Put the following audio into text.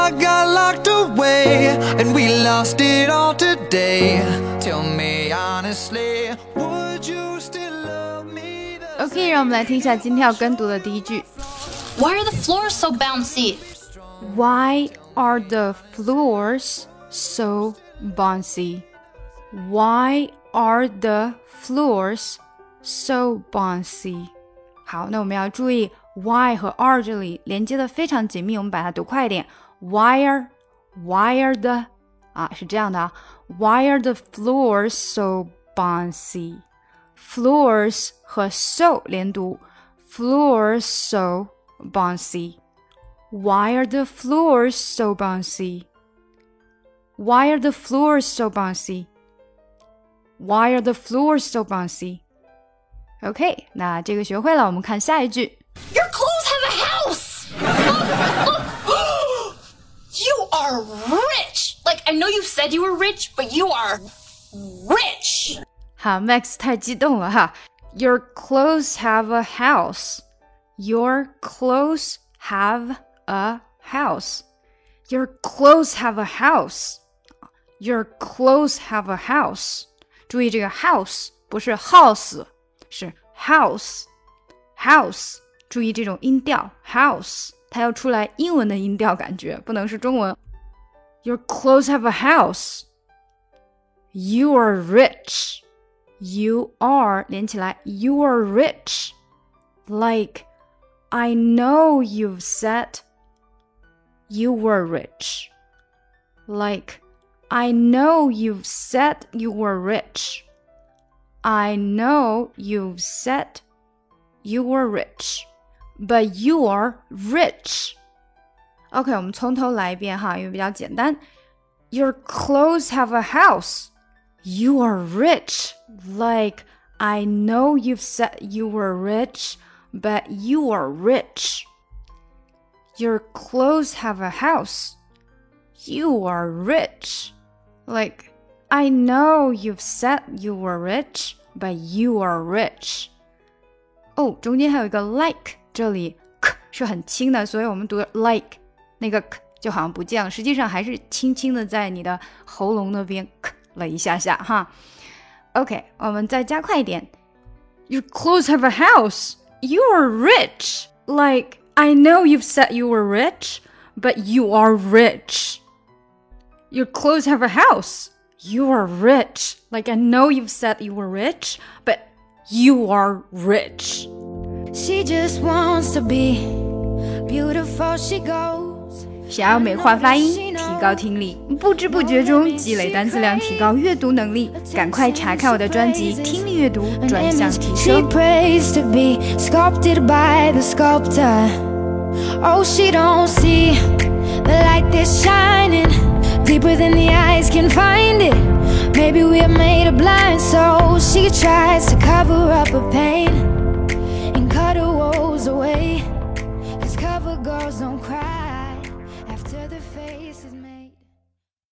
heart got locked away, and we lost it all today. Tell me honestly, would you still love me? the OK，让我们来听一下今天要跟读的第一句。 Why are the floors so bouncy? Why are the floors so bouncy? Why are the floors so bouncy? 好，那我们要注意 why 和 are 这里连接的非常紧密，我们把它读快一点。 Why are Why are the 啊是这样的啊？Why are the floors so bouncy? Floors 和 so 连读，floors so bouncy. Why are the floors so bouncy? Why are the floors so bouncy? Why are the floors so bouncy? OK，那这个学会了，我们看下一句。 Your clothes you said you were rich, but you are rich! 好，Max 太激动了哈。Your clothes have a house. Your clothes have a house. Your clothes have a house. Your clothes have a house. 注意这个 house 不是 house，是 house house。注意这种音调 house，它要出来英文的音调感觉，不能是中文。 Your clothes have a house. You are rich. You are 连起来，You are rich. Like, I know you've said you were rich. Like, I know you've said you were rich. I know you've said you were rich, but you are rich. OK，我们从头来一遍哈，因为比较简单。Your clothes have a house. You are rich. Like, I know you've said you were rich, but you are rich. Your clothes have a house. You are rich. Like, I know you've said you were rich, but you are rich. 哦，中间还有一个 like，这里 k 是很轻的，所以我们读的 like 那个 k 就好像不见了，实际上还是轻轻的在你的喉咙那边 k 了一下下哈。OK，我们再加快一点。Your clothes have a house. You are rich. Like I know you've said you were rich, but you are rich. Your clothes have a house. You are rich. Like I know you've said you were rich, but you are rich. She just wants to be beautiful. She goes. 想要美化发音，提高听力，不知不觉中积累单词量，提高阅读能力，赶快查看我的专辑《听力阅读转向提升》。Deeper than the eyes can find it. Maybe we are made blindso She tries to cover up her pain and cut her woes away. Cause cover girls don't cry. faces